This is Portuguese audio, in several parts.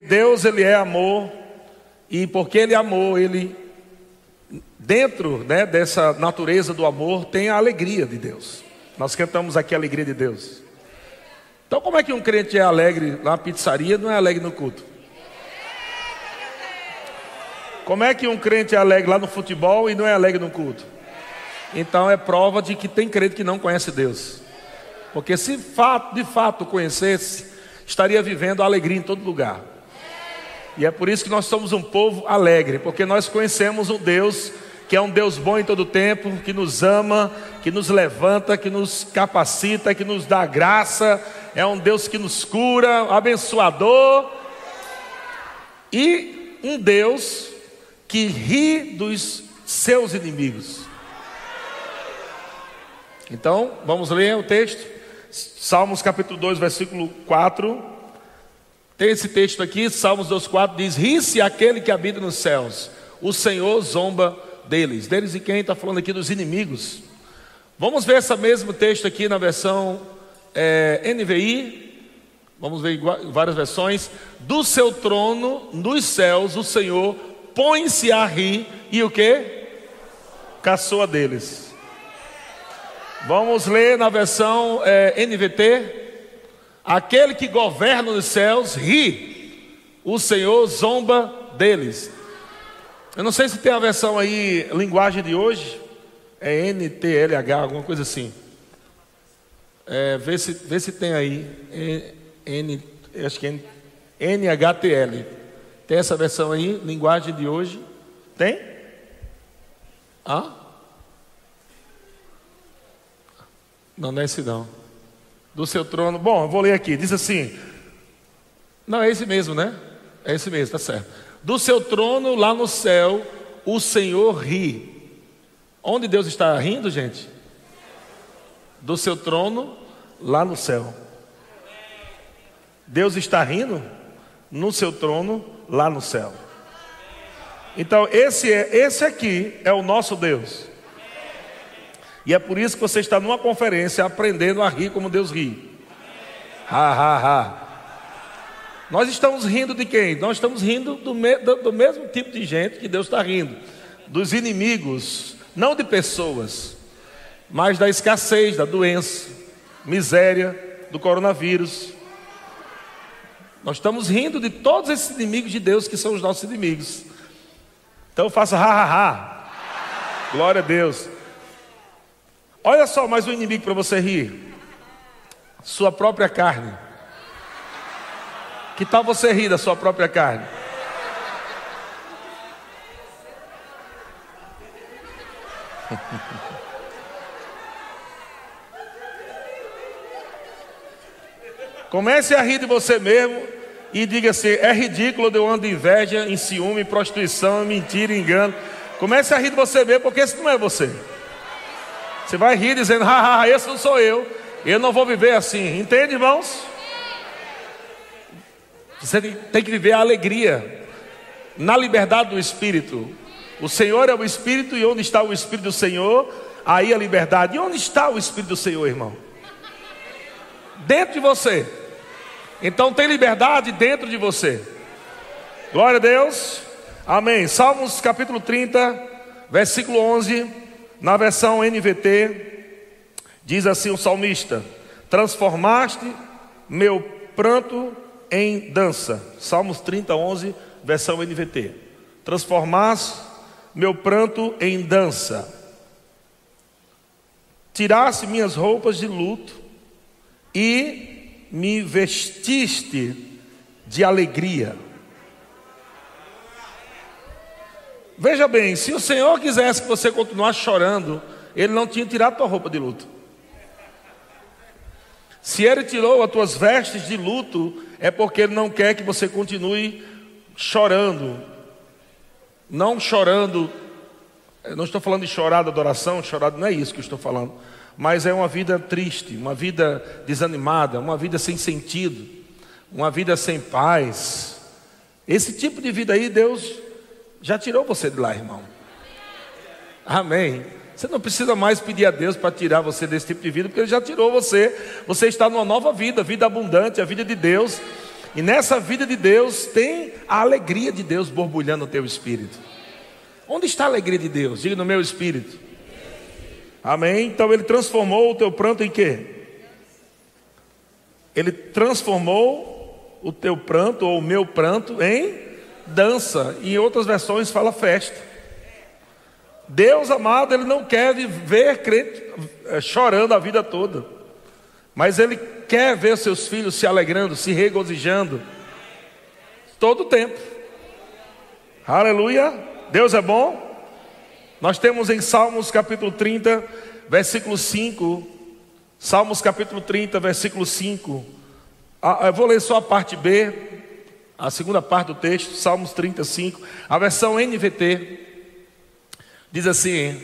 Deus ele é amor e porque ele é amor, ele dentro né, dessa natureza do amor tem a alegria de Deus. Nós cantamos aqui a alegria de Deus. Então como é que um crente é alegre na pizzaria não é alegre no culto? Como é que um crente é alegre lá no futebol e não é alegre no culto? Então é prova de que tem crente que não conhece Deus. Porque se de fato conhecesse, estaria vivendo alegria em todo lugar. E é por isso que nós somos um povo alegre, porque nós conhecemos um Deus que é um Deus bom em todo tempo, que nos ama, que nos levanta, que nos capacita, que nos dá graça, é um Deus que nos cura, abençoador, e um Deus que ri dos seus inimigos. Então, vamos ler o texto. Salmos capítulo 2, versículo 4. Tem esse texto aqui, Salmos 2,4 diz: Ri-se aquele que habita nos céus, o Senhor zomba deles. Deles e quem está falando aqui dos inimigos. Vamos ver esse mesmo texto aqui na versão é, NVI. Vamos ver várias versões. Do seu trono nos céus, o Senhor põe-se a rir e o que? Caçoa deles. Vamos ler na versão é, NVT. Aquele que governa os céus ri, o Senhor zomba deles. Eu não sei se tem a versão aí, linguagem de hoje, é NTLH, alguma coisa assim. É, vê, se, vê se tem aí, N, acho que é NHTL. Tem essa versão aí, linguagem de hoje? Tem? Ah? Não, não é esse não do seu trono. Bom, vou ler aqui. Diz assim: Não, é esse mesmo, né? É esse mesmo, tá certo. Do seu trono lá no céu, o Senhor ri. Onde Deus está rindo, gente? Do seu trono lá no céu. Deus está rindo no seu trono lá no céu. Então, esse, é, esse aqui é o nosso Deus. E é por isso que você está numa conferência aprendendo a rir como Deus ri. Ha, ha, ha. Nós estamos rindo de quem? Nós estamos rindo do, me, do, do mesmo tipo de gente que Deus está rindo. Dos inimigos, não de pessoas, mas da escassez, da doença, miséria, do coronavírus. Nós estamos rindo de todos esses inimigos de Deus que são os nossos inimigos. Então faça ha, ha, ha. Glória a Deus. Olha só mais um inimigo para você rir: sua própria carne. Que tal você rir da sua própria carne? Comece a rir de você mesmo e diga assim: é ridículo eu ando inveja, em ciúme, prostituição, mentira, engano. Comece a rir de você mesmo, porque esse não é você. Você vai rir dizendo, haha, esse não sou eu. Eu não vou viver assim. Entende, irmãos? Você tem que viver a alegria na liberdade do Espírito. O Senhor é o Espírito, e onde está o Espírito do Senhor, aí a liberdade. E onde está o Espírito do Senhor, irmão? Dentro de você. Então tem liberdade dentro de você. Glória a Deus. Amém. Salmos capítulo 30, versículo 11. Na versão NVT, diz assim o salmista: Transformaste meu pranto em dança. Salmos 30, 11, versão NVT. Transformaste meu pranto em dança. Tiraste minhas roupas de luto e me vestiste de alegria. Veja bem, se o Senhor quisesse que você continuasse chorando, Ele não tinha tirado a tua roupa de luto. Se Ele tirou as tuas vestes de luto, é porque Ele não quer que você continue chorando. Não chorando, não estou falando de chorar de adoração, chorar não é isso que eu estou falando. Mas é uma vida triste, uma vida desanimada, uma vida sem sentido, uma vida sem paz. Esse tipo de vida aí, Deus já tirou você de lá, irmão. Amém. Você não precisa mais pedir a Deus para tirar você desse tipo de vida, porque Ele já tirou você. Você está numa nova vida, vida abundante, a vida de Deus. E nessa vida de Deus tem a alegria de Deus borbulhando no teu espírito. Onde está a alegria de Deus? Diga no meu espírito. Amém? Então ele transformou o teu pranto em quê? Ele transformou o teu pranto ou o meu pranto em dança. E em outras versões fala festa. Deus amado, ele não quer ver crente eh, chorando a vida toda. Mas ele quer ver seus filhos se alegrando, se regozijando todo o tempo. Aleluia. Deus é bom. Nós temos em Salmos capítulo 30, versículo 5. Salmos capítulo 30, versículo 5. Ah, eu vou ler só a parte B, a segunda parte do texto, Salmos 35, a versão NVT. Diz assim: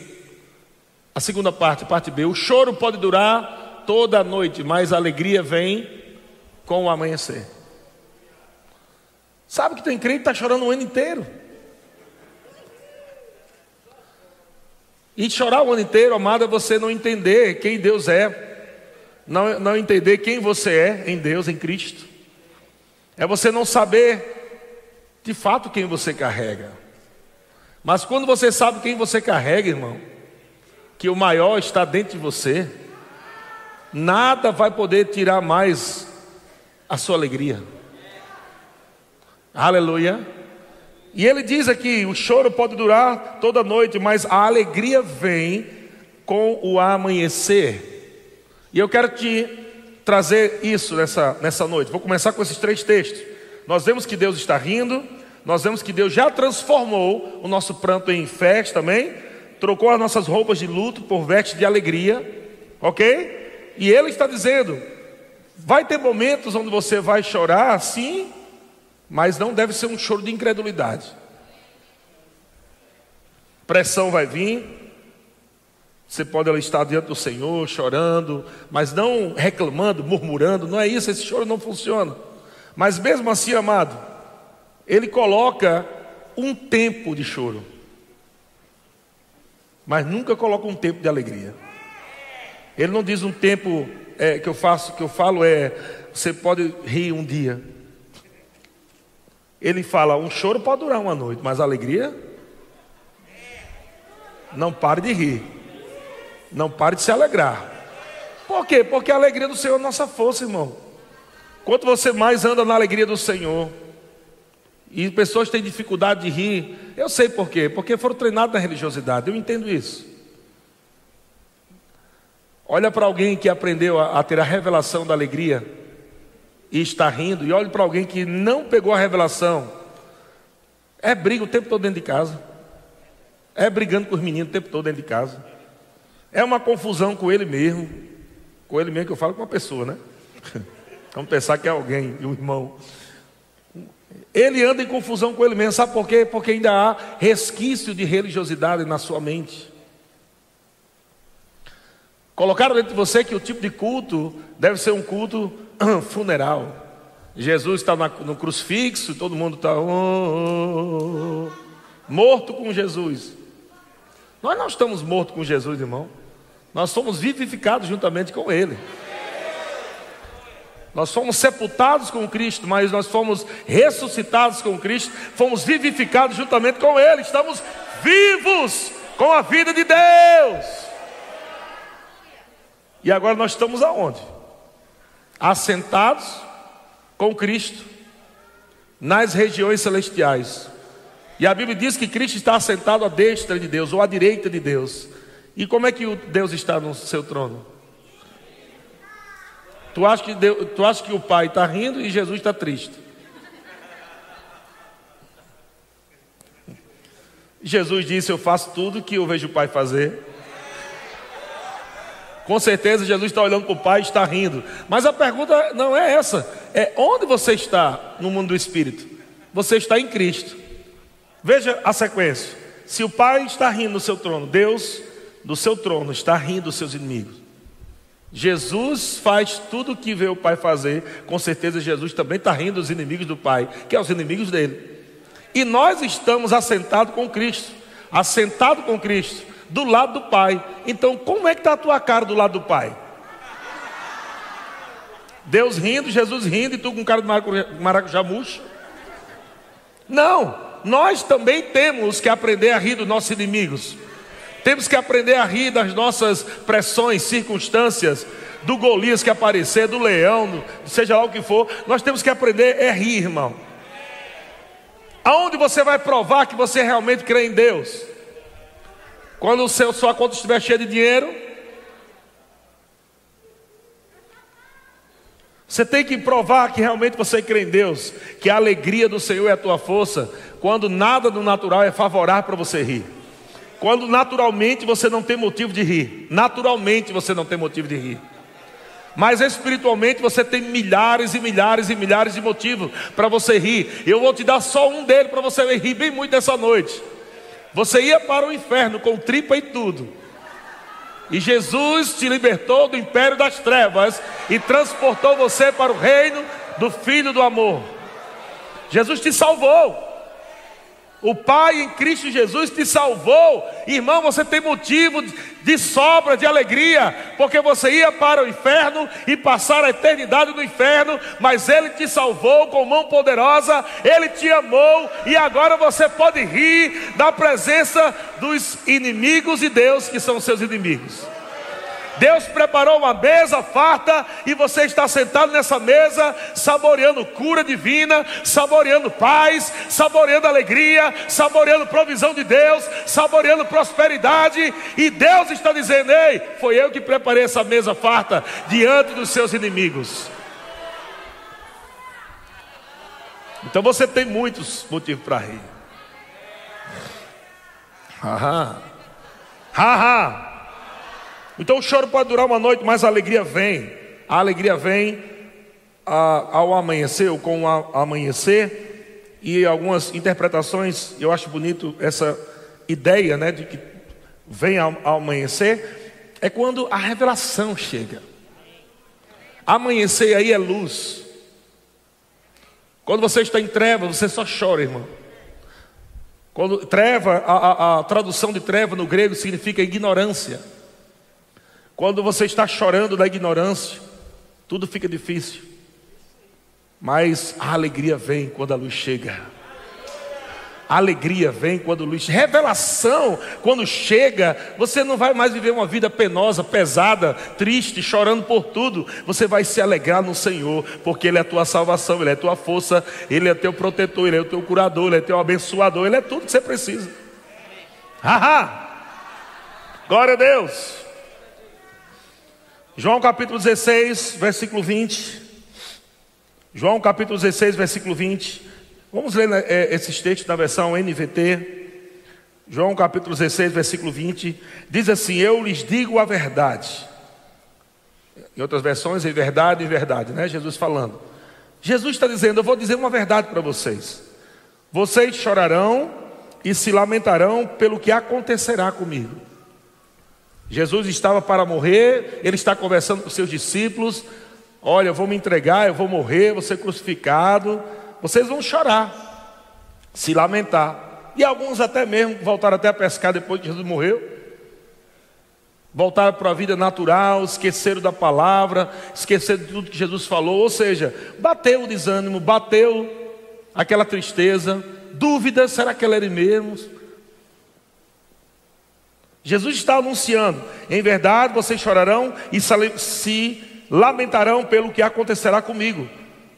a segunda parte, parte B: o choro pode durar toda a noite, mas a alegria vem com o amanhecer. Sabe que tem crente que está chorando o ano inteiro. E chorar o ano inteiro, amado, é você não entender quem Deus é, não, não entender quem você é em Deus, em Cristo. É você não saber de fato quem você carrega. Mas quando você sabe quem você carrega, irmão, que o maior está dentro de você, nada vai poder tirar mais a sua alegria. Aleluia. E ele diz aqui: o choro pode durar toda noite, mas a alegria vem com o amanhecer. E eu quero te trazer isso nessa, nessa noite. Vou começar com esses três textos. Nós vemos que Deus está rindo, nós vemos que Deus já transformou o nosso pranto em festa também, trocou as nossas roupas de luto por vestes de alegria, ok? E Ele está dizendo: vai ter momentos onde você vai chorar, sim, mas não deve ser um choro de incredulidade. Pressão vai vir, você pode estar diante do Senhor chorando, mas não reclamando, murmurando, não é isso, esse choro não funciona. Mas mesmo assim, amado, ele coloca um tempo de choro, mas nunca coloca um tempo de alegria. Ele não diz um tempo é, que eu faço, que eu falo é, você pode rir um dia, ele fala: um choro pode durar uma noite, mas a alegria. Não pare de rir. Não pare de se alegrar. Por quê? Porque a alegria do Senhor é nossa força, irmão. Quanto você mais anda na alegria do Senhor, e pessoas têm dificuldade de rir, eu sei por quê, porque foram treinados na religiosidade, eu entendo isso. Olha para alguém que aprendeu a, a ter a revelação da alegria, e está rindo, e olhe para alguém que não pegou a revelação, é briga o tempo todo dentro de casa, é brigando com os meninos o tempo todo dentro de casa, é uma confusão com ele mesmo, com ele mesmo que eu falo com uma pessoa, né? Vamos pensar que é alguém, um irmão. Ele anda em confusão com ele mesmo, sabe por quê? Porque ainda há resquício de religiosidade na sua mente. Colocaram dentro de você que o tipo de culto deve ser um culto funeral. Jesus está no crucifixo, todo mundo está oh, oh, oh, morto com Jesus. Nós não estamos mortos com Jesus, irmão. Nós somos vivificados juntamente com Ele. Nós fomos sepultados com Cristo, mas nós fomos ressuscitados com Cristo, fomos vivificados juntamente com Ele. Estamos vivos com a vida de Deus. E agora nós estamos aonde? assentados com Cristo nas regiões celestiais. E a Bíblia diz que Cristo está assentado à destra de Deus ou à direita de Deus. E como é que Deus está no seu trono? Tu acha que, Deus, tu acha que o Pai está rindo e Jesus está triste? Jesus disse: Eu faço tudo que eu vejo o Pai fazer. Com certeza Jesus está olhando para o Pai e está rindo. Mas a pergunta não é essa. É onde você está no mundo do Espírito? Você está em Cristo. Veja a sequência. Se o Pai está rindo no seu trono, Deus do seu trono está rindo dos seus inimigos. Jesus faz tudo o que vê o Pai fazer. Com certeza Jesus também está rindo dos inimigos do Pai, que é os inimigos dele. E nós estamos assentados com Cristo. Assentado com Cristo do lado do Pai. Então, como é que está a tua cara do lado do Pai? Deus rindo, Jesus rindo e tu com cara de maracujá murcho. Não, nós também temos que aprender a rir dos nossos inimigos. Temos que aprender a rir das nossas pressões, circunstâncias, do Golias que aparecer, do leão, seja lá o que for. Nós temos que aprender a rir, irmão. Aonde você vai provar que você realmente crê em Deus? Quando o seu, sua conta estiver cheia de dinheiro, Você tem que provar que realmente você crê em Deus, que a alegria do Senhor é a tua força, quando nada do natural é favorável para você rir. Quando naturalmente você não tem motivo de rir, naturalmente você não tem motivo de rir. Mas espiritualmente você tem milhares e milhares e milhares de motivos para você rir. Eu vou te dar só um dele para você rir bem muito essa noite. Você ia para o inferno com tripa e tudo. E Jesus te libertou do império das trevas e transportou você para o reino do Filho do amor. Jesus te salvou. O Pai em Cristo Jesus te salvou. Irmão, você tem motivo de sobra, de alegria, porque você ia para o inferno e passar a eternidade no inferno, mas Ele te salvou com mão poderosa, Ele te amou e agora você pode rir da presença dos inimigos de Deus que são seus inimigos. Deus preparou uma mesa farta e você está sentado nessa mesa, saboreando cura divina, saboreando paz, saboreando alegria, saboreando provisão de Deus, saboreando prosperidade. E Deus está dizendo: Ei, foi eu que preparei essa mesa farta diante dos seus inimigos. Então você tem muitos motivos para rir. Haha. Haha. Então o choro pode durar uma noite, mas a alegria vem. A alegria vem a, ao amanhecer, ou com o amanhecer, e algumas interpretações, eu acho bonito essa ideia né, de que vem ao, ao amanhecer, é quando a revelação chega. Amanhecer aí é luz. Quando você está em treva, você só chora, irmão. Quando treva, a, a, a tradução de treva no grego significa ignorância. Quando você está chorando da ignorância, tudo fica difícil. Mas a alegria vem quando a luz chega. A alegria vem quando a luz Revelação, quando chega, você não vai mais viver uma vida penosa, pesada, triste, chorando por tudo. Você vai se alegrar no Senhor, porque Ele é a tua salvação, Ele é a tua força, Ele é teu protetor, Ele é o teu curador, Ele é teu abençoador, Ele é tudo que você precisa. Haha! Glória a Deus! João capítulo 16, versículo 20. João capítulo 16, versículo 20. Vamos ler é, esses textos na versão NVT. João capítulo 16, versículo 20. Diz assim: Eu lhes digo a verdade. Em outras versões, em verdade, em verdade, né? Jesus falando. Jesus está dizendo: Eu vou dizer uma verdade para vocês. Vocês chorarão e se lamentarão pelo que acontecerá comigo. Jesus estava para morrer, ele está conversando com seus discípulos: Olha, eu vou me entregar, eu vou morrer, vou ser crucificado. Vocês vão chorar, se lamentar. E alguns até mesmo voltaram até a pescar depois que Jesus morreu. Voltaram para a vida natural, esqueceram da palavra, esqueceram de tudo que Jesus falou. Ou seja, bateu o desânimo, bateu aquela tristeza, dúvida: será que ele era mesmo? Jesus está anunciando: em verdade vocês chorarão e se lamentarão pelo que acontecerá comigo,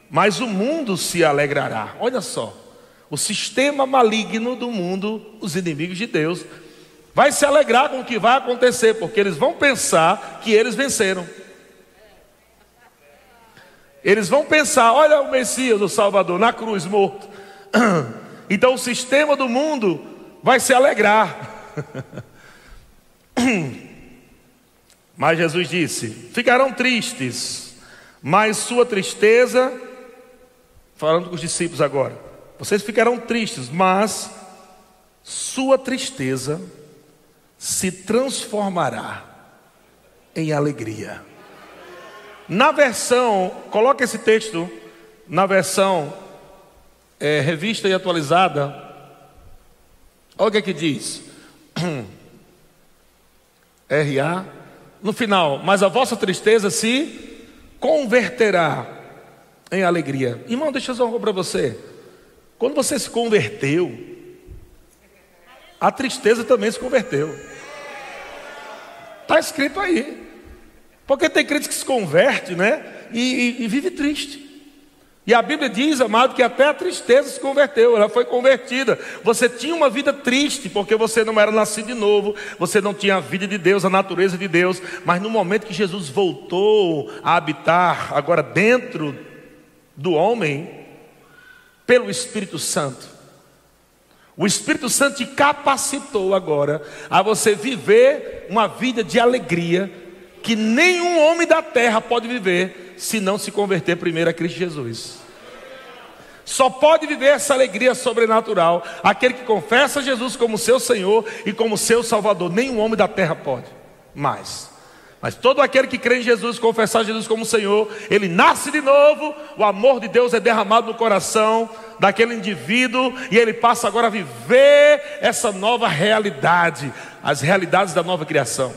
mas o mundo se alegrará. Olha só, o sistema maligno do mundo, os inimigos de Deus, vai se alegrar com o que vai acontecer, porque eles vão pensar que eles venceram. Eles vão pensar: olha o Messias, o Salvador, na cruz morto. Então o sistema do mundo vai se alegrar. Mas Jesus disse: Ficarão tristes, mas sua tristeza, falando com os discípulos agora, vocês ficarão tristes, mas sua tristeza se transformará em alegria. Na versão, coloca esse texto na versão é, revista e atualizada. Olha o que, é que diz. RA. No final, mas a vossa tristeza se converterá em alegria. Irmão, deixa eu dizer coisa para você. Quando você se converteu, a tristeza também se converteu. Está escrito aí. Porque tem crente que se converte, né? E, e, e, vive triste. E a Bíblia diz, amado, que até a tristeza se converteu, ela foi convertida. Você tinha uma vida triste, porque você não era nascido de novo, você não tinha a vida de Deus, a natureza de Deus. Mas no momento que Jesus voltou a habitar, agora dentro do homem, pelo Espírito Santo, o Espírito Santo te capacitou agora a você viver uma vida de alegria que nenhum homem da terra pode viver se não se converter primeiro a Cristo Jesus. Só pode viver essa alegria sobrenatural aquele que confessa Jesus como seu Senhor e como seu Salvador. Nenhum homem da terra pode mais. Mas todo aquele que crê em Jesus, confessar Jesus como Senhor, ele nasce de novo, o amor de Deus é derramado no coração daquele indivíduo e ele passa agora a viver essa nova realidade, as realidades da nova criação.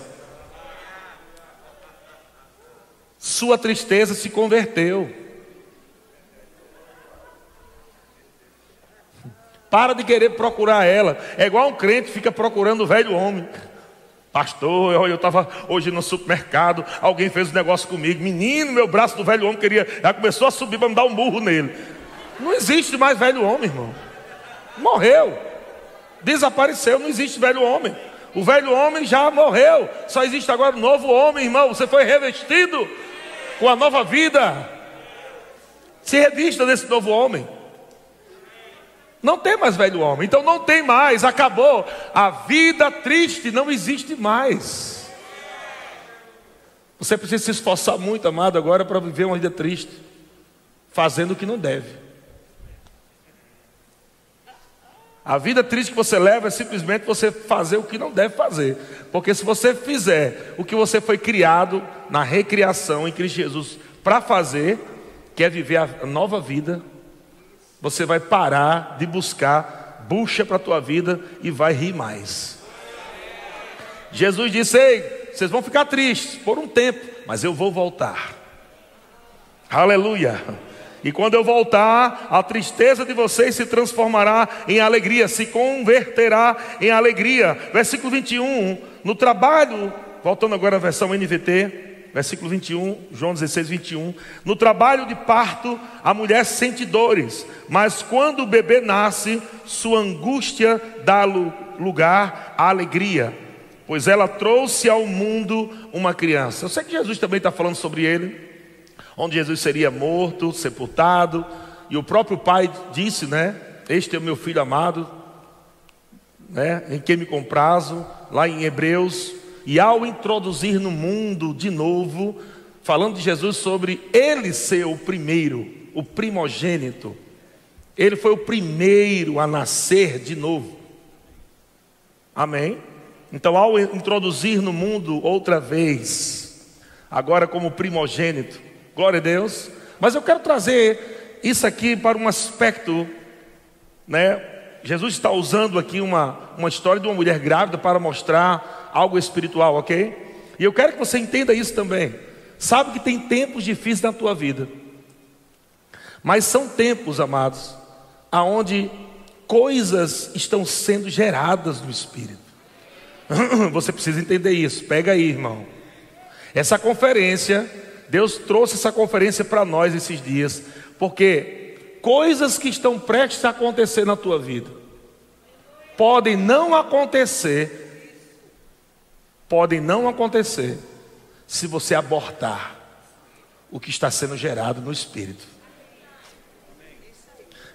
Sua tristeza se converteu. Para de querer procurar ela. É igual um crente fica procurando o velho homem. Pastor, eu estava hoje no supermercado, alguém fez um negócio comigo. Menino, meu braço do velho homem queria. Já começou a subir para me dar um burro nele. Não existe mais velho homem, irmão. Morreu. Desapareceu, não existe velho homem. O velho homem já morreu. Só existe agora um novo homem, irmão. Você foi revestido com a nova vida. Se revista desse novo homem. Não tem mais velho homem, então não tem mais, acabou. A vida triste não existe mais. Você precisa se esforçar muito, amado, agora para viver uma vida triste, fazendo o que não deve. A vida triste que você leva é simplesmente você fazer o que não deve fazer. Porque se você fizer o que você foi criado na recriação em Cristo Jesus para fazer, que é viver a nova vida, você vai parar de buscar bucha para a tua vida e vai rir mais. Jesus disse: Ei, vocês vão ficar tristes por um tempo, mas eu vou voltar. Aleluia. E quando eu voltar, a tristeza de vocês se transformará em alegria, se converterá em alegria. Versículo 21, no trabalho, voltando agora à versão NVT, versículo 21, João 16, 21. No trabalho de parto, a mulher sente dores, mas quando o bebê nasce, sua angústia dá lugar à alegria, pois ela trouxe ao mundo uma criança. Eu sei que Jesus também está falando sobre ele onde Jesus seria morto, sepultado, e o próprio Pai disse, né? Este é o meu filho amado, né? Em quem me comprazo, lá em Hebreus, e ao introduzir no mundo de novo, falando de Jesus sobre ele ser o primeiro, o primogênito, ele foi o primeiro a nascer de novo. Amém? Então, ao introduzir no mundo outra vez, agora como primogênito, Glória a Deus. Mas eu quero trazer isso aqui para um aspecto, né? Jesus está usando aqui uma, uma história de uma mulher grávida para mostrar algo espiritual, ok? E eu quero que você entenda isso também. Sabe que tem tempos difíceis na tua vida, mas são tempos, amados, aonde coisas estão sendo geradas no Espírito. Você precisa entender isso. Pega aí, irmão. Essa conferência Deus trouxe essa conferência para nós esses dias, porque coisas que estão prestes a acontecer na tua vida podem não acontecer, podem não acontecer se você abortar o que está sendo gerado no espírito.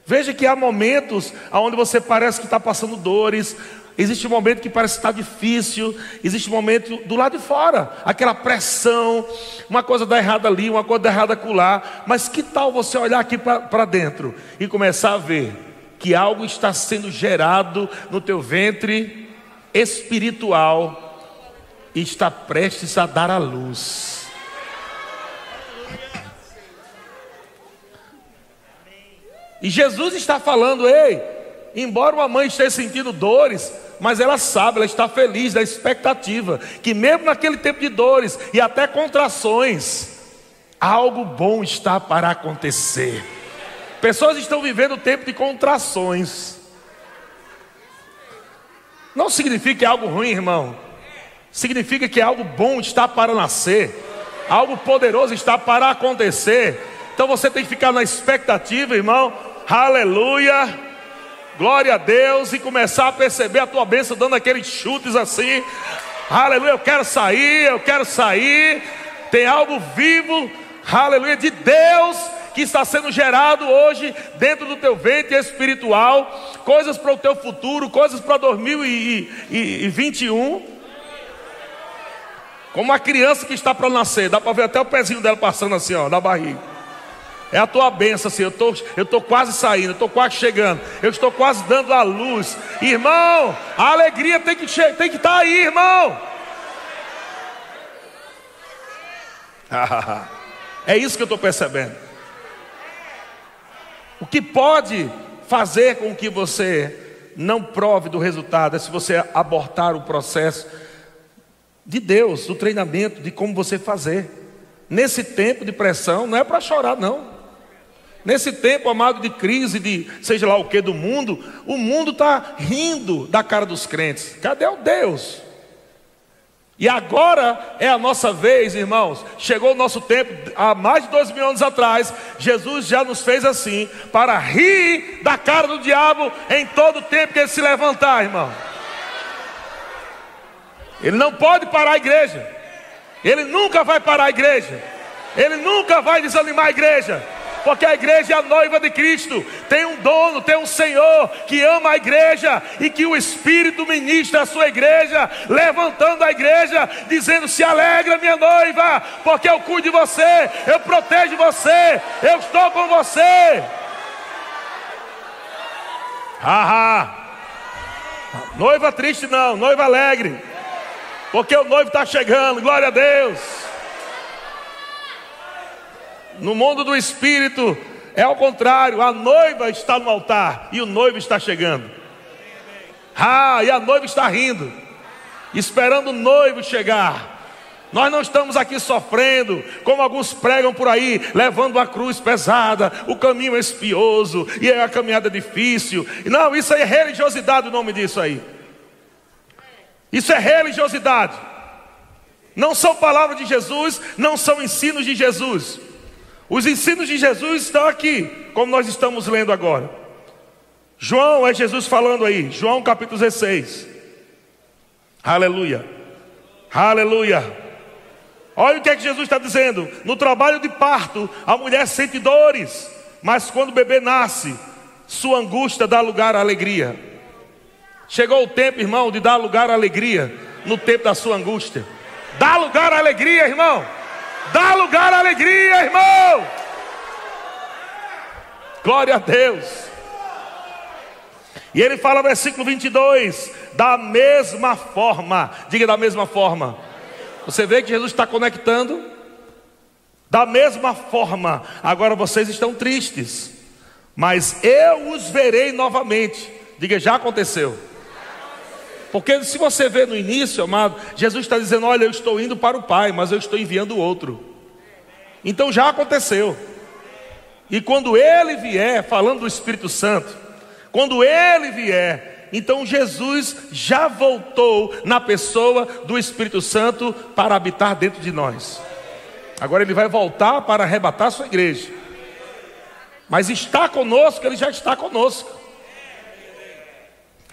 Veja que há momentos onde você parece que está passando dores, Existe um momento que parece estar difícil, existe um momento do lado de fora, aquela pressão, uma coisa dá errada ali, uma coisa dá errada acolá. Mas que tal você olhar aqui para dentro e começar a ver que algo está sendo gerado no teu ventre espiritual e está prestes a dar a luz. E Jesus está falando, ei, embora uma mãe esteja sentindo dores, mas ela sabe, ela está feliz da expectativa que mesmo naquele tempo de dores e até contrações, algo bom está para acontecer. Pessoas estão vivendo tempo de contrações. Não significa que é algo ruim, irmão. Significa que algo bom está para nascer. Algo poderoso está para acontecer. Então você tem que ficar na expectativa, irmão. Aleluia. Glória a Deus. E começar a perceber a tua bênção dando aqueles chutes assim. Aleluia. Eu quero sair, eu quero sair. Tem algo vivo. Aleluia. De Deus que está sendo gerado hoje dentro do teu ventre espiritual, coisas para o teu futuro, coisas para 2021. Como uma criança que está para nascer, dá para ver até o pezinho dela passando assim, ó, na barriga. É a tua bênção, assim. Eu tô, eu tô quase saindo, estou quase chegando, eu estou quase dando a luz. Irmão, a alegria tem que estar tem que tá aí, irmão. é isso que eu estou percebendo. O que pode fazer com que você não prove do resultado é se você abortar o processo de Deus, do treinamento, de como você fazer. Nesse tempo de pressão, não é para chorar, não. Nesse tempo, amado, de crise, de seja lá o que do mundo, o mundo está rindo da cara dos crentes. Cadê o Deus? E agora é a nossa vez, irmãos. Chegou o nosso tempo, há mais de dois mil anos atrás, Jesus já nos fez assim, para rir da cara do diabo em todo o tempo que ele se levantar, irmão. Ele não pode parar a igreja, ele nunca vai parar a igreja, ele nunca vai desanimar a igreja porque a igreja é a noiva de Cristo, tem um dono, tem um Senhor que ama a igreja e que o Espírito ministra a sua igreja, levantando a igreja, dizendo: Se alegra, minha noiva, porque eu cuido de você, eu protejo você, eu estou com você. Haha. Noiva triste não, noiva alegre. Porque o noivo está chegando, glória a Deus. No mundo do espírito é ao contrário, a noiva está no altar e o noivo está chegando. Ah, e a noiva está rindo, esperando o noivo chegar. Nós não estamos aqui sofrendo, como alguns pregam por aí, levando a cruz pesada, o caminho é espioso e é a caminhada difícil. Não, isso é religiosidade, o nome disso aí. Isso é religiosidade. Não são palavras de Jesus, não são ensinos de Jesus. Os ensinos de Jesus estão aqui, como nós estamos lendo agora. João é Jesus falando aí, João capítulo 16. Aleluia, aleluia. Olha o que é que Jesus está dizendo: no trabalho de parto, a mulher sente dores, mas quando o bebê nasce, sua angústia dá lugar à alegria. Chegou o tempo, irmão, de dar lugar à alegria no tempo da sua angústia. Dá lugar à alegria, irmão. Dá lugar à alegria, irmão. Glória a Deus. E ele fala, versículo 22, da mesma forma, diga da mesma forma. Você vê que Jesus está conectando? Da mesma forma, agora vocês estão tristes, mas eu os verei novamente. Diga, já aconteceu. Porque se você vê no início, amado, Jesus está dizendo: Olha, eu estou indo para o Pai, mas eu estou enviando outro. Então já aconteceu. E quando ele vier, falando do Espírito Santo, quando ele vier, então Jesus já voltou na pessoa do Espírito Santo para habitar dentro de nós. Agora ele vai voltar para arrebatar sua igreja. Mas está conosco, ele já está conosco.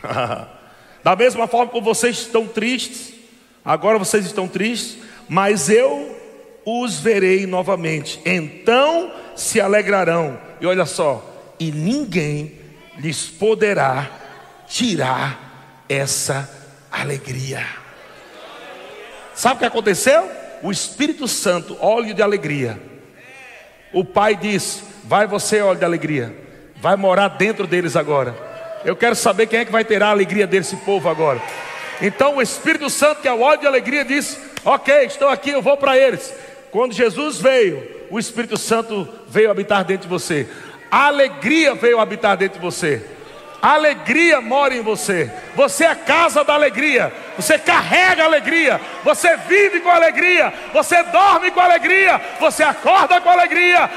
Da mesma forma como vocês estão tristes, agora vocês estão tristes, mas eu os verei novamente. Então se alegrarão. E olha só, e ninguém lhes poderá tirar essa alegria. Sabe o que aconteceu? O Espírito Santo, óleo de alegria. O Pai disse: Vai você, óleo de alegria, vai morar dentro deles agora. Eu quero saber quem é que vai ter a alegria desse povo agora. Então o Espírito Santo, que é o ódio de alegria, disse: Ok, estou aqui, eu vou para eles. Quando Jesus veio, o Espírito Santo veio habitar dentro de você. A alegria veio habitar dentro de você. A alegria mora em você. Você é a casa da alegria. você carrega alegria, você vive com alegria, você dorme com alegria, você acorda com alegria,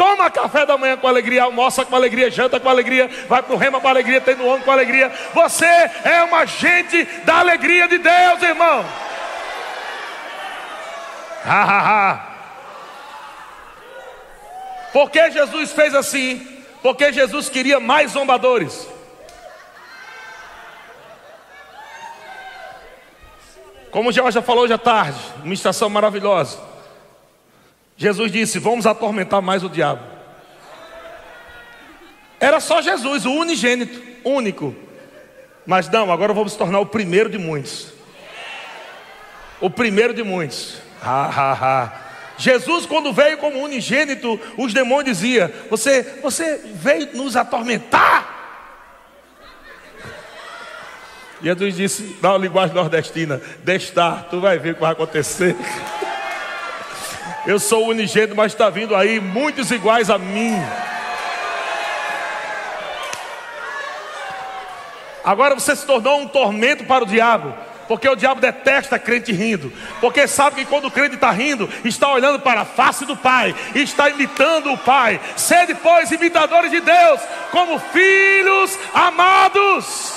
toma café da manhã com alegria, almoça com alegria, janta com alegria, vai para o rema com alegria, tem no ombro com alegria. Você é um agente da alegria de Deus, irmão. Ha, ha, ha. Por que Jesus fez assim? Porque Jesus queria mais zombadores. Como já falou hoje à tarde, uma estação maravilhosa. Jesus disse: Vamos atormentar mais o diabo. Era só Jesus, o unigênito, único. Mas não, agora vamos tornar o primeiro de muitos. O primeiro de muitos. Ha, ha, ha. Jesus, quando veio como unigênito, os demônios diziam: Você, você veio nos atormentar? Jesus disse, na linguagem nordestina: Destar, tu vai ver o que vai acontecer. Eu sou unigênito, mas está vindo aí muitos iguais a mim. Agora você se tornou um tormento para o diabo. Porque o diabo detesta crente rindo. Porque sabe que quando o crente está rindo, está olhando para a face do Pai, está imitando o Pai. Sede, pois, imitadores de Deus, como filhos amados.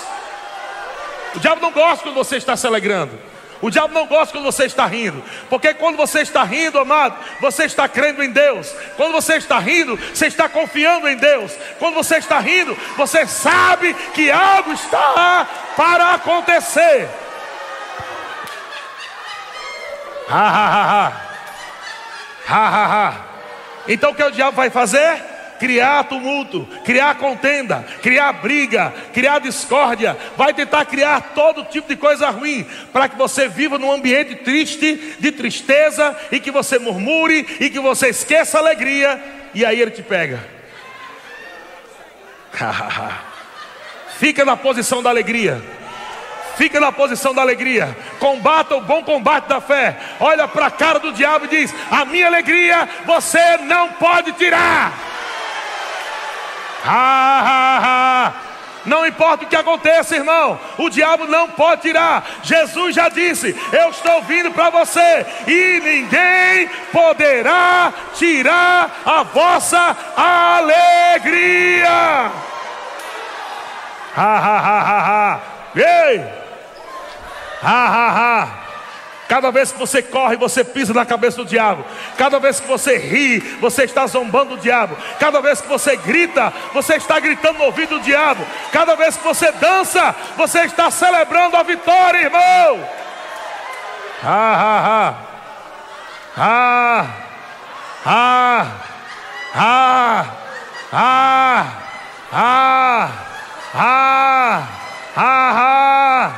O diabo não gosta quando você está se alegrando. O diabo não gosta quando você está rindo, porque quando você está rindo, amado, você está crendo em Deus. Quando você está rindo, você está confiando em Deus. Quando você está rindo, você sabe que algo está para acontecer. Ha ha ha ha. Ha ha ha. Então o que o diabo vai fazer? Criar tumulto, criar contenda, criar briga, criar discórdia, vai tentar criar todo tipo de coisa ruim, para que você viva num ambiente triste, de tristeza, e que você murmure, e que você esqueça a alegria, e aí ele te pega. Fica na posição da alegria. Fica na posição da alegria. Combata o bom combate da fé. Olha para a cara do diabo e diz: A minha alegria você não pode tirar. Ha, ha, ha. Não importa o que aconteça, irmão, o diabo não pode tirar. Jesus já disse: Eu estou vindo para você, e ninguém poderá tirar a vossa alegria. Ha, ha, ha, ha, ha. Ei! Ha, ha, ha. Cada vez que você corre, você pisa na cabeça do diabo. Cada vez que você ri, você está zombando o diabo. Cada vez que você grita, você está gritando no ouvido do diabo. Cada vez que você dança, você está celebrando a vitória, irmão. Ah, ah, ah. Ah, ah, ah, ah, ah, ah, ah,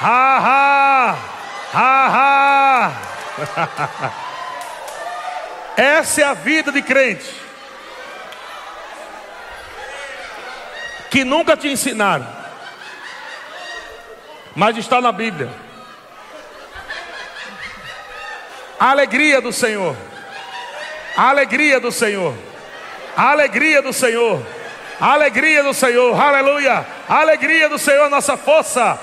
ah, ah. Ha, ha. Essa é a vida de crente. Que nunca te ensinaram. Mas está na Bíblia. A alegria do Senhor. A alegria do Senhor. A alegria do Senhor. A alegria do Senhor. Aleluia. A alegria do Senhor, nossa força.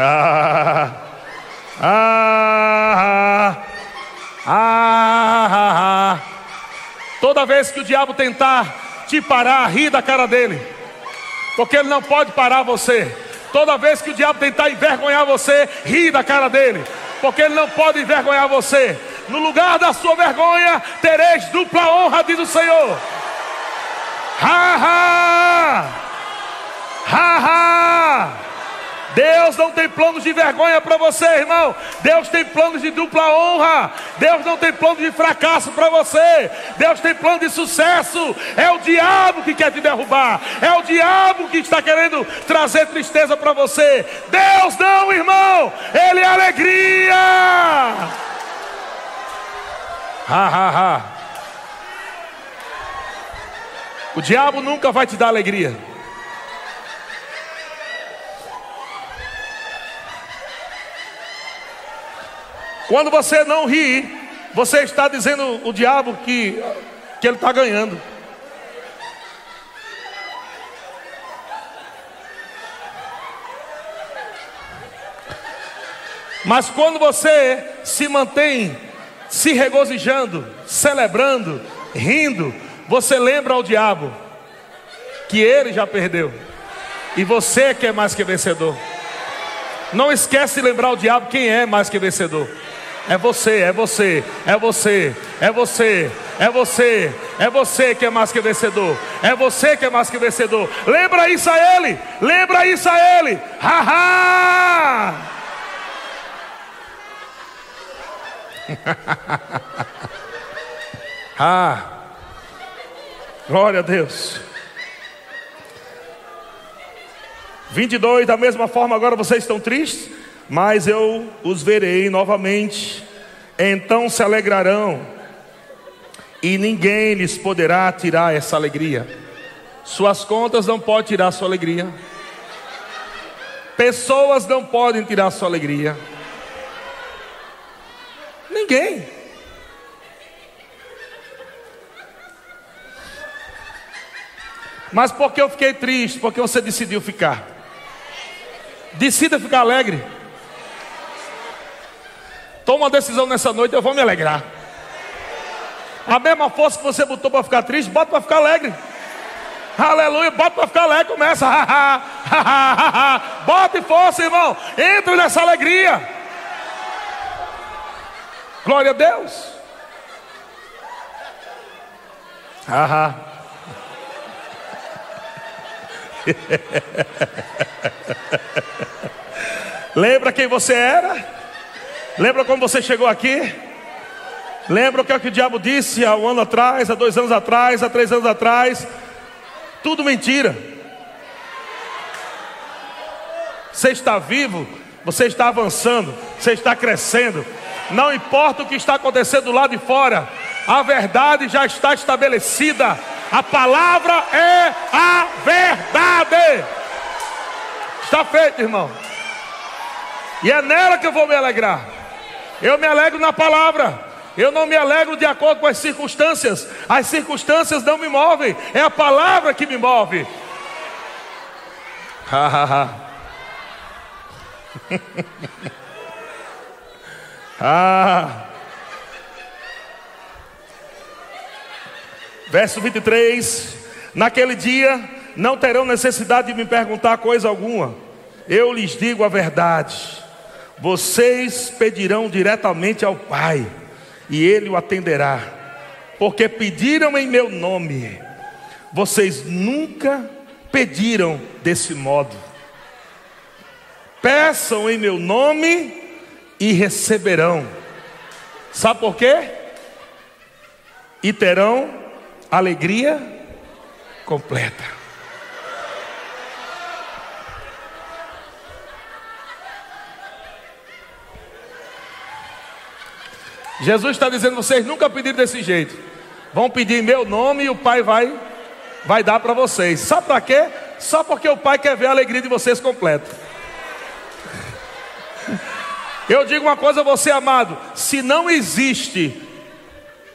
Ah, ah, ah, Toda vez que o diabo tentar te parar, ri da cara dele, porque ele não pode parar você. Toda vez que o diabo tentar envergonhar você, ri da cara dele, porque ele não pode envergonhar você. No lugar da sua vergonha, tereis dupla honra, diz o Senhor. Ha ha! Ha ha! Deus não tem planos de vergonha para você, irmão. Deus tem planos de dupla honra. Deus não tem plano de fracasso para você. Deus tem plano de sucesso. É o diabo que quer te derrubar. É o diabo que está querendo trazer tristeza para você. Deus não, irmão. Ele é alegria. Ha, ha, ha. O diabo nunca vai te dar alegria. Quando você não ri, você está dizendo o diabo que, que ele está ganhando. Mas quando você se mantém se regozijando, celebrando, rindo, você lembra ao diabo que ele já perdeu. E você é que é mais que vencedor. Não esquece de lembrar o diabo quem é mais que vencedor. É você, é você, é você, é você, é você, é você que é mais que vencedor. É você que é mais que vencedor. Lembra isso a ele, lembra isso a ele. Ha ha! ah, glória a Deus. 22, da mesma forma, agora vocês estão tristes, mas eu os verei novamente, então se alegrarão, e ninguém lhes poderá tirar essa alegria. Suas contas não podem tirar sua alegria, pessoas não podem tirar sua alegria, ninguém. Mas porque eu fiquei triste? Porque você decidiu ficar. Decida ficar alegre. Toma uma decisão nessa noite, eu vou me alegrar. A mesma força que você botou para ficar triste, bota para ficar alegre. Aleluia, bota para ficar alegre, começa. bota e força, irmão. Entra nessa alegria. Glória a Deus. Lembra quem você era? Lembra como você chegou aqui? Lembra o que, é que o diabo disse há um ano atrás, há dois anos atrás, há três anos atrás? Tudo mentira. Você está vivo, você está avançando, você está crescendo. Não importa o que está acontecendo do lado de fora, a verdade já está estabelecida. A palavra é a verdade. Está feito, irmão. E é nela que eu vou me alegrar. Eu me alegro na palavra. Eu não me alegro de acordo com as circunstâncias. As circunstâncias não me movem. É a palavra que me move. ah. Verso 23: Naquele dia não terão necessidade de me perguntar coisa alguma. Eu lhes digo a verdade vocês pedirão diretamente ao Pai, e Ele o atenderá, porque pediram em meu nome, vocês nunca pediram desse modo. Peçam em meu nome e receberão. Sabe por quê? E terão alegria completa. Jesus está dizendo: vocês nunca pediram desse jeito. Vão pedir em meu nome e o Pai vai, vai dar para vocês. Sabe para quê? Só porque o Pai quer ver a alegria de vocês completa. Eu digo uma coisa a você, amado: se não existe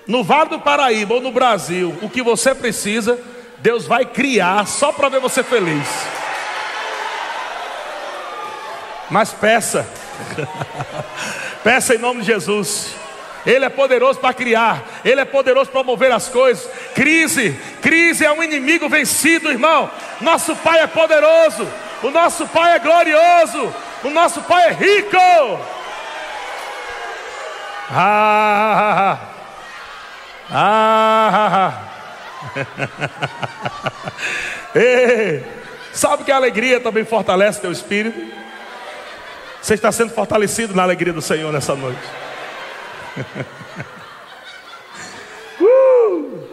no Vale do Paraíba ou no Brasil o que você precisa, Deus vai criar só para ver você feliz. Mas peça, peça em nome de Jesus. Ele é poderoso para criar, Ele é poderoso para mover as coisas. Crise, crise é um inimigo vencido, irmão. Nosso Pai é poderoso, o nosso Pai é glorioso, o nosso Pai é rico. Ah, ah, ah, Ei, sabe que a alegria também fortalece teu espírito? Você está sendo fortalecido na alegria do Senhor nessa noite. uh!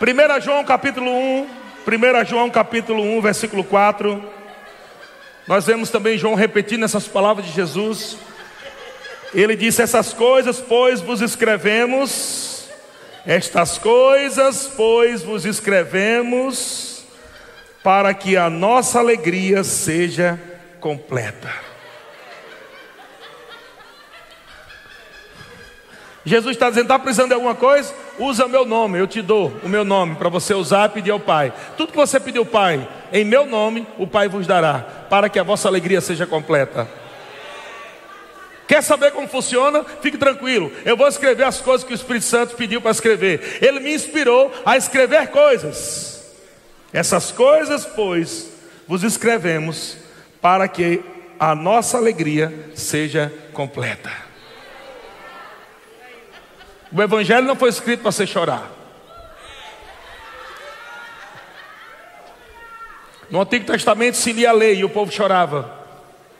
1 João capítulo 1, 1 João capítulo 1, versículo 4. Nós vemos também João repetindo essas palavras de Jesus. Ele disse: Essas coisas, pois, vos escrevemos, estas coisas, pois, vos escrevemos, para que a nossa alegria seja completa. Jesus está dizendo: está precisando de alguma coisa? Usa meu nome, eu te dou o meu nome para você usar e pedir ao Pai. Tudo que você pediu ao Pai, em meu nome, o Pai vos dará, para que a vossa alegria seja completa. Quer saber como funciona? Fique tranquilo. Eu vou escrever as coisas que o Espírito Santo pediu para escrever. Ele me inspirou a escrever coisas. Essas coisas, pois, vos escrevemos para que a nossa alegria seja completa. O Evangelho não foi escrito para você chorar. No Antigo Testamento se lia a lei e o povo chorava.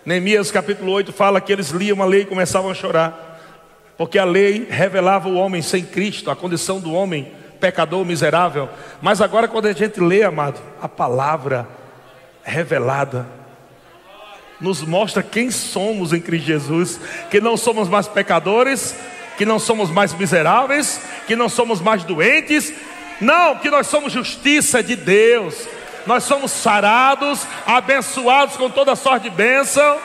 Neemias capítulo 8 fala que eles liam a lei e começavam a chorar, porque a lei revelava o homem sem Cristo, a condição do homem pecador, miserável. Mas agora, quando a gente lê, amado, a palavra revelada, nos mostra quem somos em Cristo Jesus, que não somos mais pecadores, que não somos mais miseráveis, que não somos mais doentes, não, que nós somos justiça de Deus nós somos sarados, abençoados com toda sorte de bênção,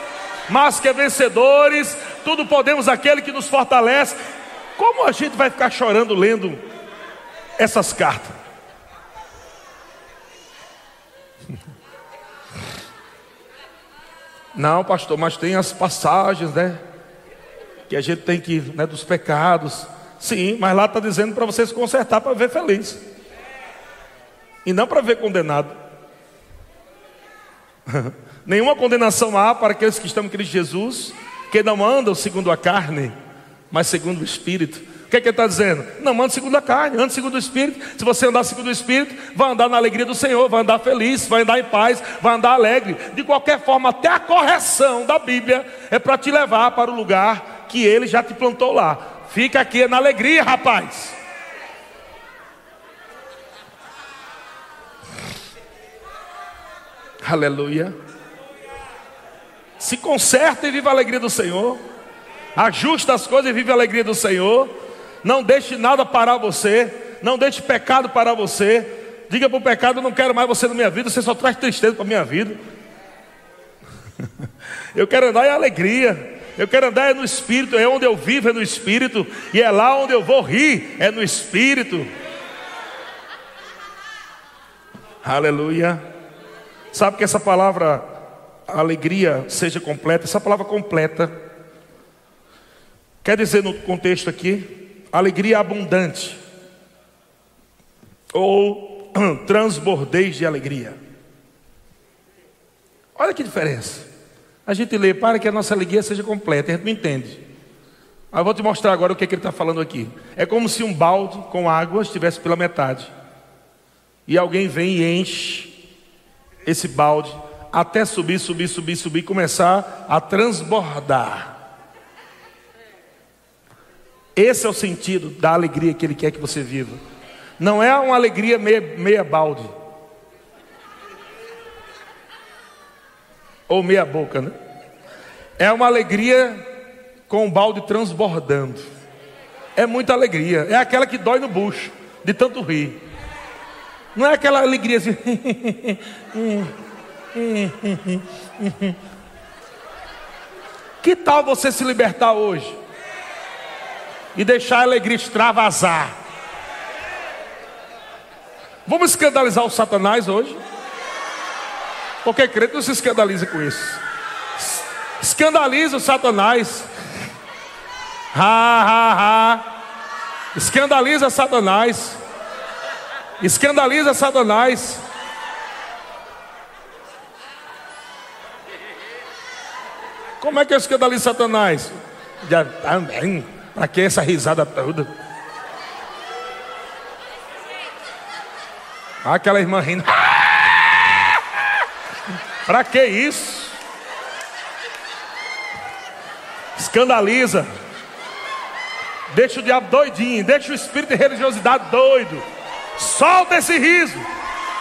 mas que vencedores, tudo podemos aquele que nos fortalece. Como a gente vai ficar chorando lendo essas cartas? Não, pastor, mas tem as passagens, né? Que a gente tem que, né, dos pecados. Sim, mas lá está dizendo para você se consertar para ver feliz. E não para ver condenado. Nenhuma condenação há para aqueles que estão em Cristo Jesus, que não andam segundo a carne, mas segundo o Espírito. O que, é que ele está dizendo? Não ande segundo a carne, ande segundo o Espírito. Se você andar segundo o Espírito, vai andar na alegria do Senhor, vai andar feliz, vai andar em paz, vai andar alegre. De qualquer forma, até a correção da Bíblia é para te levar para o lugar que ele já te plantou lá. Fica aqui na alegria, rapaz. Aleluia. Se conserta e viva a alegria do Senhor. Ajusta as coisas e vive a alegria do Senhor. Não deixe nada parar você. Não deixe pecado parar você. Diga para o pecado: Eu não quero mais você na minha vida. Você só traz tristeza para a minha vida. Eu quero andar em alegria. Eu quero andar no Espírito. É onde eu vivo, é no Espírito. E é lá onde eu vou rir, é no Espírito. Aleluia. Sabe que essa palavra alegria seja completa, essa palavra completa quer dizer no contexto aqui, alegria abundante ou transbordez de alegria. Olha que diferença. A gente lê para que a nossa alegria seja completa, a gente não entende. Mas vou te mostrar agora o que, é que ele está falando aqui. É como se um balde com água estivesse pela metade. E alguém vem e enche esse balde até subir, subir, subir, subir, começar a transbordar. Esse é o sentido da alegria que Ele quer que você viva. Não é uma alegria meia, meia balde. Ou meia boca, né? É uma alegria com o balde transbordando. É muita alegria. É aquela que dói no bucho, de tanto rir. Não é aquela alegria assim. que tal você se libertar hoje? E deixar a alegria extravasar? Vamos escandalizar o Satanás hoje? Porque crente não se escandaliza com isso. Escandaliza o Satanás. Ha, ha, ha. Escandaliza Satanás. Escandaliza Satanás. Como é que eu escandalizo Satanás? Para que essa risada toda? Aquela irmã rindo. Para que isso? Escandaliza. Deixa o diabo doidinho. Deixa o espírito de religiosidade doido. Solta esse riso.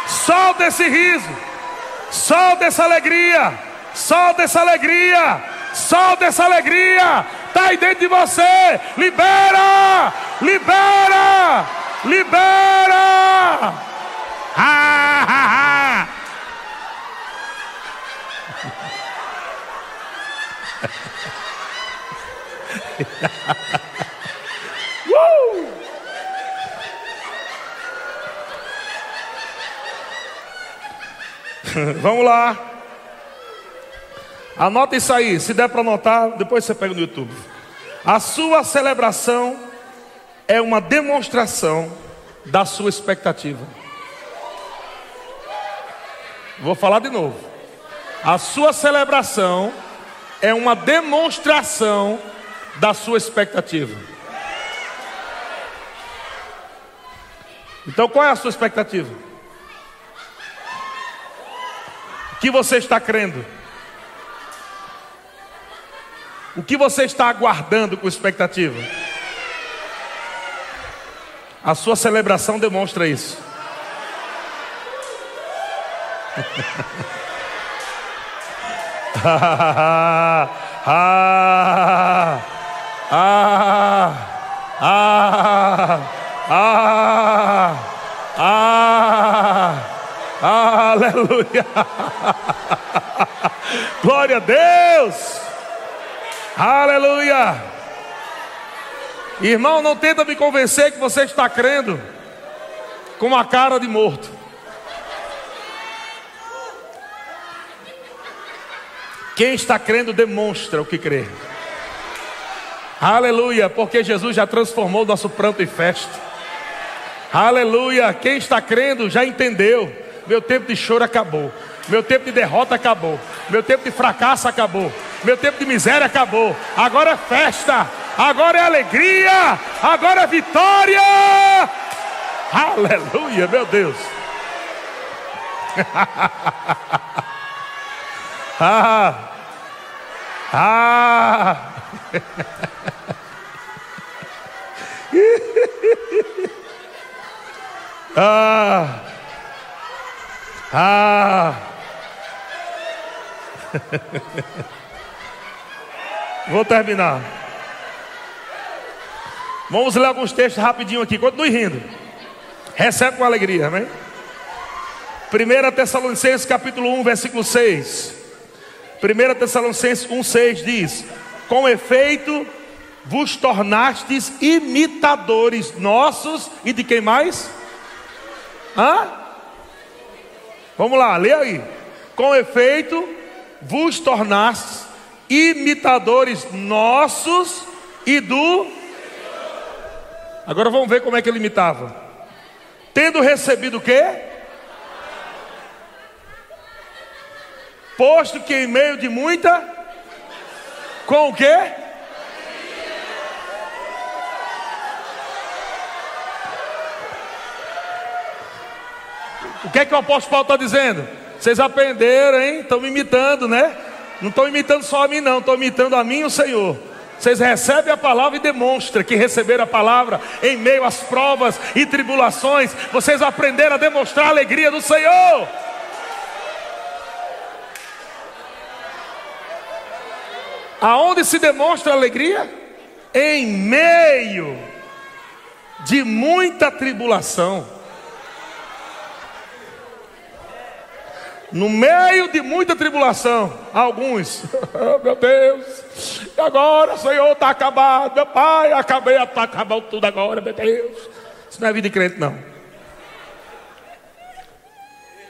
Solta esse riso. Solta essa alegria. Solta essa alegria. Solta essa alegria. Está aí dentro de você. Libera. Libera. Libera. Ha, ha, ha. Vamos lá. Anota isso aí, se der para anotar, depois você pega no YouTube. A sua celebração é uma demonstração da sua expectativa. Vou falar de novo. A sua celebração é uma demonstração da sua expectativa. Então, qual é a sua expectativa? O que você está crendo? O que você está aguardando com expectativa? A sua celebração demonstra isso. ah, ah, ah, ah, ah, ah, aleluia. Glória a Deus. Aleluia. Irmão, não tenta me convencer que você está crendo com uma cara de morto. Quem está crendo demonstra o que crê. Aleluia, porque Jesus já transformou nosso pranto em festa. Aleluia, quem está crendo já entendeu. Meu tempo de choro acabou. Meu tempo de derrota acabou. Meu tempo de fracasso acabou. Meu tempo de miséria acabou. Agora é festa. Agora é alegria. Agora é vitória. Aleluia, meu Deus. ah. Ah. ah. Ah. Vou terminar. Vamos ler alguns textos rapidinho aqui. Continue rindo. Recebe com alegria, amém? 1 Tessalonicenses capítulo 1, versículo 6. 1 Tessalonicenses 1, 6 diz: Com efeito, vos tornastes imitadores nossos e de quem mais? Hã? Vamos lá, lê aí. Com efeito, vos tornastes imitadores nossos e do. Agora vamos ver como é que ele imitava. Tendo recebido o quê? Posto que em meio de muita. Com o quê? O que é que o apóstolo Paulo está dizendo? Vocês aprenderam, hein? Estão me imitando, né? Não estão imitando só a mim, não, estão imitando a mim e o Senhor. Vocês recebem a palavra e demonstram que receberam a palavra em meio às provas e tribulações. Vocês aprenderam a demonstrar a alegria do Senhor. Aonde se demonstra a alegria? Em meio de muita tribulação. No meio de muita tribulação, alguns, oh, meu Deus, e agora, Senhor, está acabado, meu Pai, acabei, está acabando tudo agora, meu Deus. Isso não é vida de crente, não.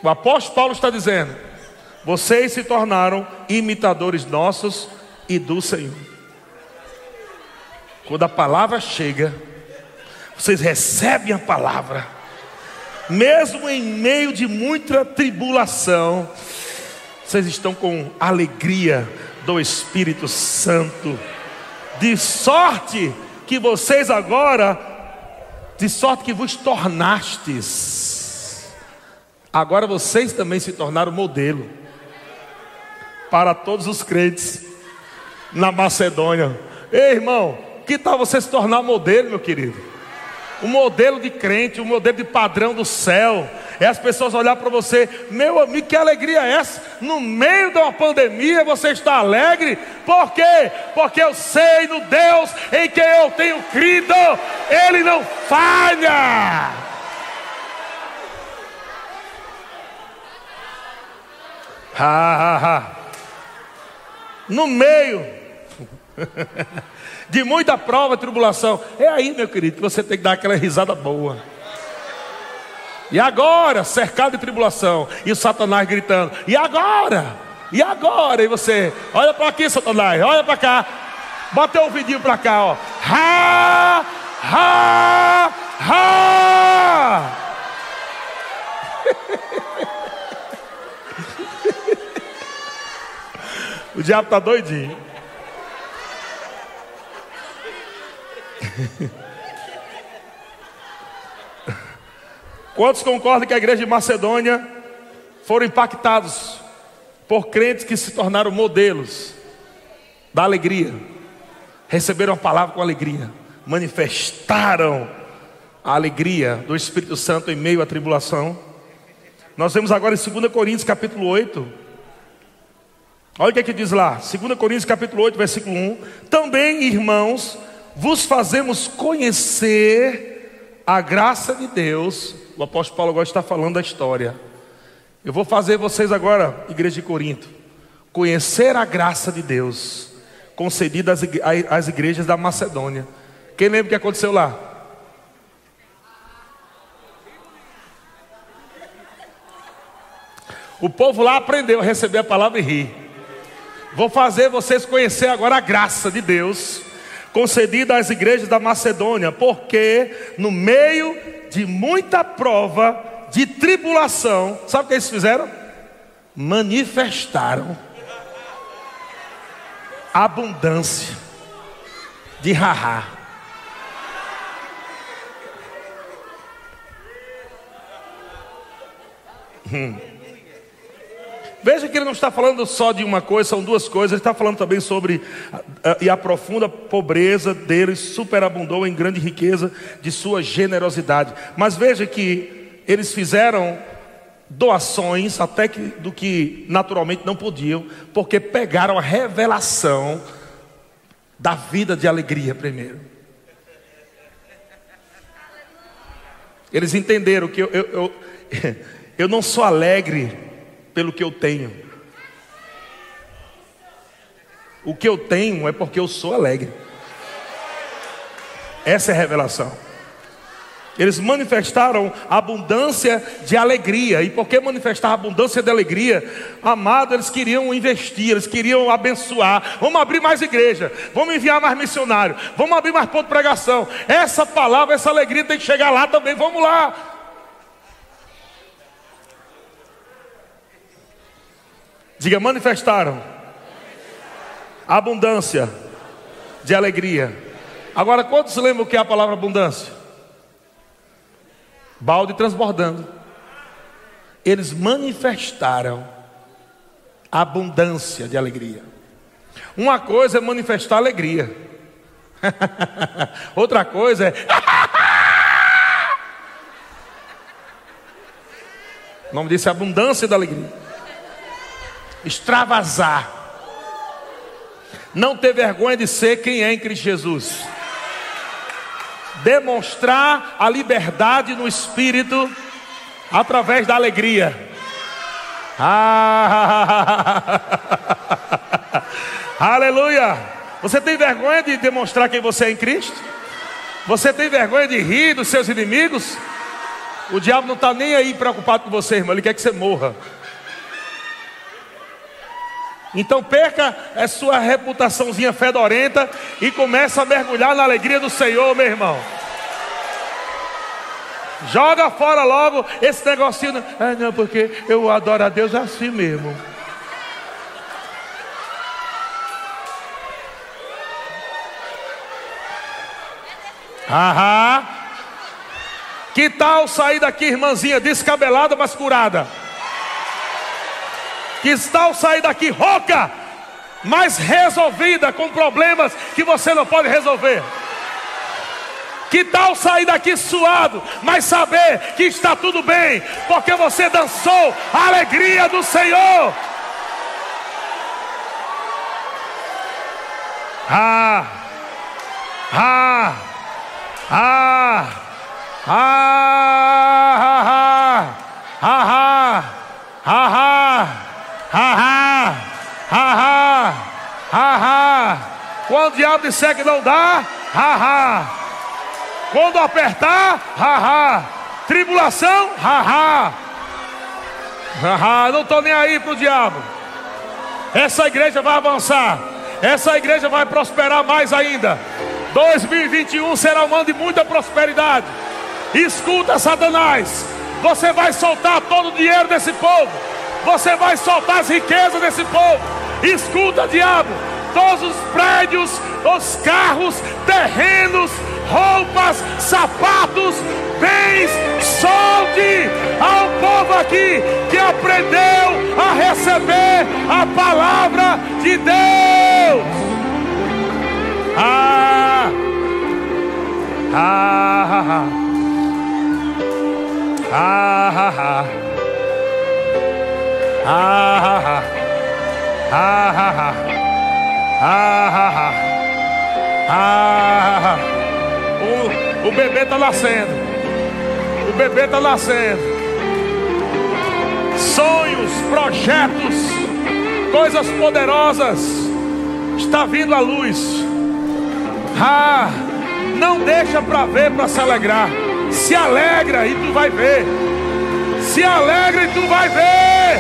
O apóstolo Paulo está dizendo: vocês se tornaram imitadores nossos e do Senhor. Quando a palavra chega, vocês recebem a palavra mesmo em meio de muita tribulação, vocês estão com alegria do Espírito Santo, de sorte que vocês agora, de sorte que vos tornastes, agora vocês também se tornaram modelo para todos os crentes na Macedônia. Ei, irmão, que tal você se tornar modelo, meu querido? O modelo de crente, o modelo de padrão do céu. É as pessoas olhar para você, meu amigo, que alegria é essa? No meio de uma pandemia você está alegre? Por quê? Porque eu sei no Deus em quem eu tenho crido, Ele não falha. Ha, ha, ha. No meio de muita prova tribulação. É aí, meu querido, que você tem que dar aquela risada boa. E agora, cercado de tribulação, e o Satanás gritando: E agora? E agora? E você, olha para aqui, Satanás, olha para cá. Bota o ouvidinho para cá, ó. Ha! Ha! Ha! o diabo tá doidinho. Quantos concordam que a igreja de Macedônia foram impactados por crentes que se tornaram modelos da alegria? Receberam a palavra com alegria, manifestaram a alegria do Espírito Santo em meio à tribulação. Nós vemos agora em 2 Coríntios capítulo 8. Olha o que, é que diz lá, 2 Coríntios capítulo 8, versículo 1. Também, irmãos, vos fazemos conhecer a graça de Deus o apóstolo Paulo agora está falando da história. Eu vou fazer vocês agora, igreja de Corinto, conhecer a graça de Deus concedida às igrejas da Macedônia. Quem lembra o que aconteceu lá? O povo lá aprendeu a receber a palavra e rir. Vou fazer vocês conhecer agora a graça de Deus concedida às igrejas da Macedônia, porque no meio de muita prova, de tribulação, sabe o que eles fizeram? Manifestaram abundância de rará. Hum. Veja que ele não está falando só de uma coisa, são duas coisas, ele está falando também sobre a, e a profunda pobreza deles superabundou em grande riqueza de sua generosidade. Mas veja que eles fizeram doações até que, do que naturalmente não podiam, porque pegaram a revelação da vida de alegria primeiro. Eles entenderam que eu, eu, eu, eu não sou alegre pelo que eu tenho. O que eu tenho é porque eu sou alegre. Essa é a revelação. Eles manifestaram abundância de alegria. E por que manifestar abundância de alegria? Amado, eles queriam investir, eles queriam abençoar. Vamos abrir mais igreja, vamos enviar mais missionário, vamos abrir mais ponto de pregação. Essa palavra, essa alegria tem que chegar lá também. Vamos lá. Diga, manifestaram. Abundância de alegria. Agora, quantos lembram o que é a palavra abundância? Balde transbordando. Eles manifestaram abundância de alegria. Uma coisa é manifestar alegria. Outra coisa é. o nome disso é abundância da alegria extravasar. Não ter vergonha de ser quem é em Cristo Jesus. Demonstrar a liberdade no espírito através da alegria. Ah, aleluia! Você tem vergonha de demonstrar quem você é em Cristo? Você tem vergonha de rir dos seus inimigos? O diabo não está nem aí preocupado com você, irmão. Ele quer que você morra. Então perca a sua reputaçãozinha fedorenta e começa a mergulhar na alegria do Senhor, meu irmão. Joga fora logo esse negocinho. Ah, não, porque eu adoro a Deus assim mesmo. Aham. Que tal sair daqui, irmãzinha, descabelada, mas curada? Que tal sair daqui rouca, mas resolvida com problemas que você não pode resolver. Que tal sair daqui suado, mas saber que está tudo bem, porque você dançou a alegria do Senhor. Ah, ah, ah, ah, ah, ah, ah, ah. Ha ha, ha ha, ha ha. Quando o diabo disser que não dá, ha ha. Quando apertar, ha ha. Tribulação, ha ha. Ha ha. Não estou nem aí para o diabo. Essa igreja vai avançar. Essa igreja vai prosperar mais ainda. 2021 será um ano de muita prosperidade. Escuta, Satanás. Você vai soltar todo o dinheiro desse povo. Você vai soltar as riquezas desse povo. Escuta, diabo. Todos os prédios, os carros, terrenos, roupas, sapatos, bens, solte ao povo aqui que aprendeu a receber a palavra de Deus. Ah, ah, ah, ah, ah, ah, ah, ah, ah, ah, ah, ah, ah, o, o bebê está nascendo. O bebê está nascendo. Sonhos, projetos, coisas poderosas está vindo à luz. Ah, não deixa para ver para se alegrar. Se alegra e tu vai ver. Se alegra e tu vai ver.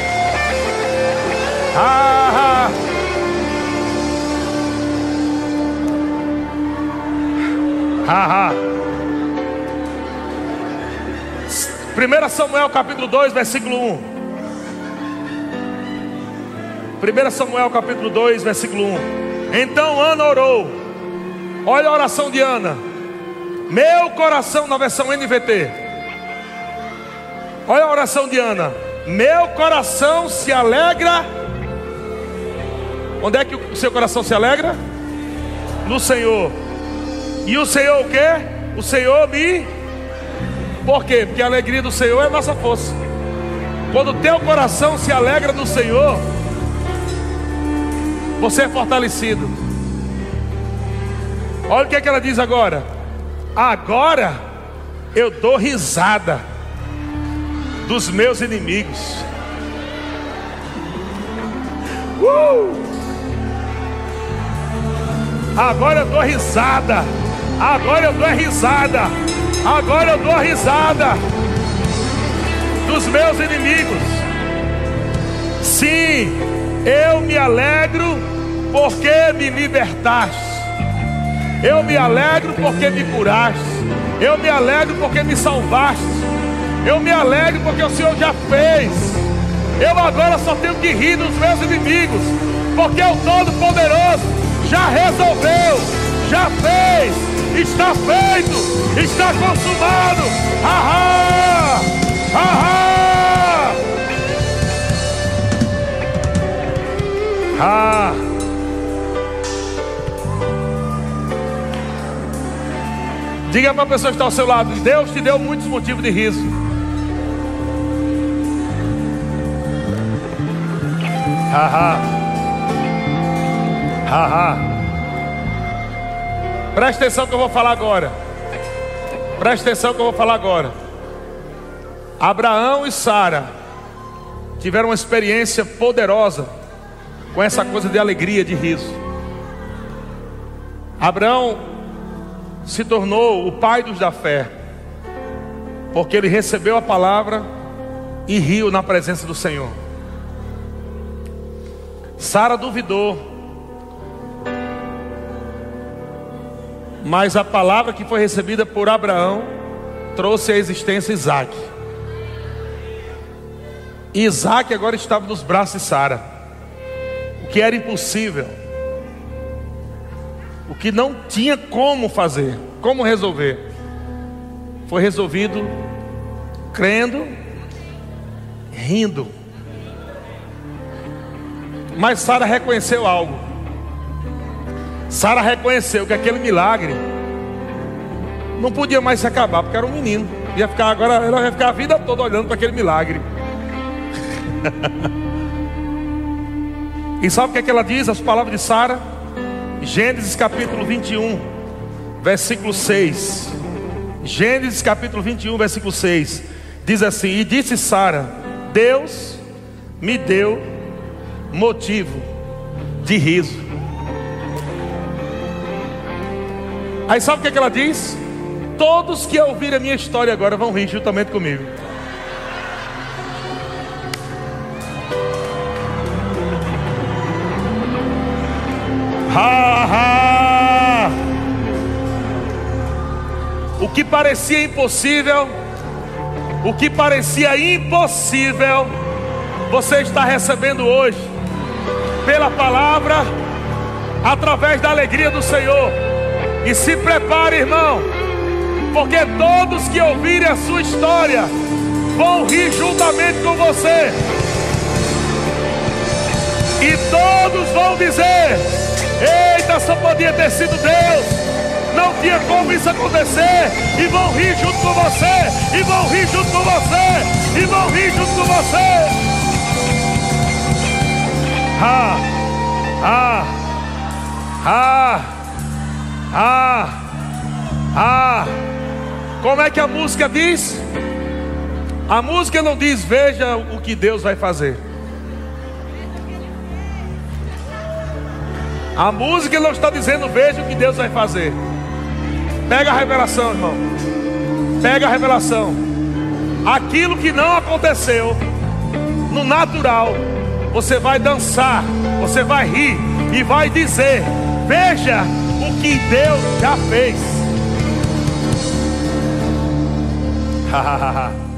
Ah, ah. 1 Samuel capítulo 2, versículo 1. 1 Samuel capítulo 2, versículo 1. Então Ana orou. Olha a oração de Ana. Meu coração na versão NVT. Olha a oração de Ana. Meu coração se alegra. Onde é que o seu coração se alegra? No Senhor. E o Senhor o que? O Senhor me. Por quê? Porque a alegria do Senhor é a nossa força. Quando o teu coração se alegra no Senhor, você é fortalecido. Olha o que, é que ela diz agora. Agora eu dou risada dos meus inimigos. Uh! Agora eu dou risada Agora eu dou a risada. Agora eu dou a risada dos meus inimigos. Sim, eu me alegro porque me libertaste. Eu me alegro porque me curaste. Eu me alegro porque me salvaste. Eu me alegro porque o Senhor já fez. Eu agora só tenho que rir dos meus inimigos, porque o Todo-Poderoso já resolveu, já fez está feito, está consumado. Ahá! Ahá! Ah! Diga para a pessoa que está ao seu lado: Deus te deu muitos motivos de riso. Haha. Haha. Presta atenção que eu vou falar agora. Presta atenção que eu vou falar agora. Abraão e Sara tiveram uma experiência poderosa com essa coisa de alegria, de riso. Abraão se tornou o pai dos da fé, porque ele recebeu a palavra e riu na presença do Senhor. Sara duvidou, Mas a palavra que foi recebida por Abraão trouxe à existência Isaac. E Isaac agora estava nos braços de Sara. O que era impossível. O que não tinha como fazer, como resolver. Foi resolvido crendo, rindo. Mas Sara reconheceu algo. Sara reconheceu que aquele milagre não podia mais se acabar, porque era um menino. Ia ficar agora, ela ia ficar a vida toda olhando para aquele milagre. e sabe o que, é que ela diz? As palavras de Sara, Gênesis capítulo 21, versículo 6. Gênesis capítulo 21, versículo 6. Diz assim: E disse Sara: Deus me deu motivo de riso Aí sabe o que, é que ela diz? Todos que ouvirem a minha história agora vão rir juntamente comigo. Ha, ha. O que parecia impossível, o que parecia impossível, você está recebendo hoje, pela palavra, através da alegria do Senhor. E se prepare, irmão, porque todos que ouvirem a sua história vão rir juntamente com você. E todos vão dizer: Eita, só podia ter sido Deus. Não tinha como isso acontecer. E vão rir junto com você. E vão rir junto com você. E vão rir junto com você. Ah, ah, ah, ah, ah. Como é que a música diz? A música não diz, veja o que Deus vai fazer. A música não está dizendo, veja o que Deus vai fazer. Pega a revelação, irmão. Pega a revelação. Aquilo que não aconteceu no natural, você vai dançar, você vai rir e vai dizer: Veja o que Deus já fez.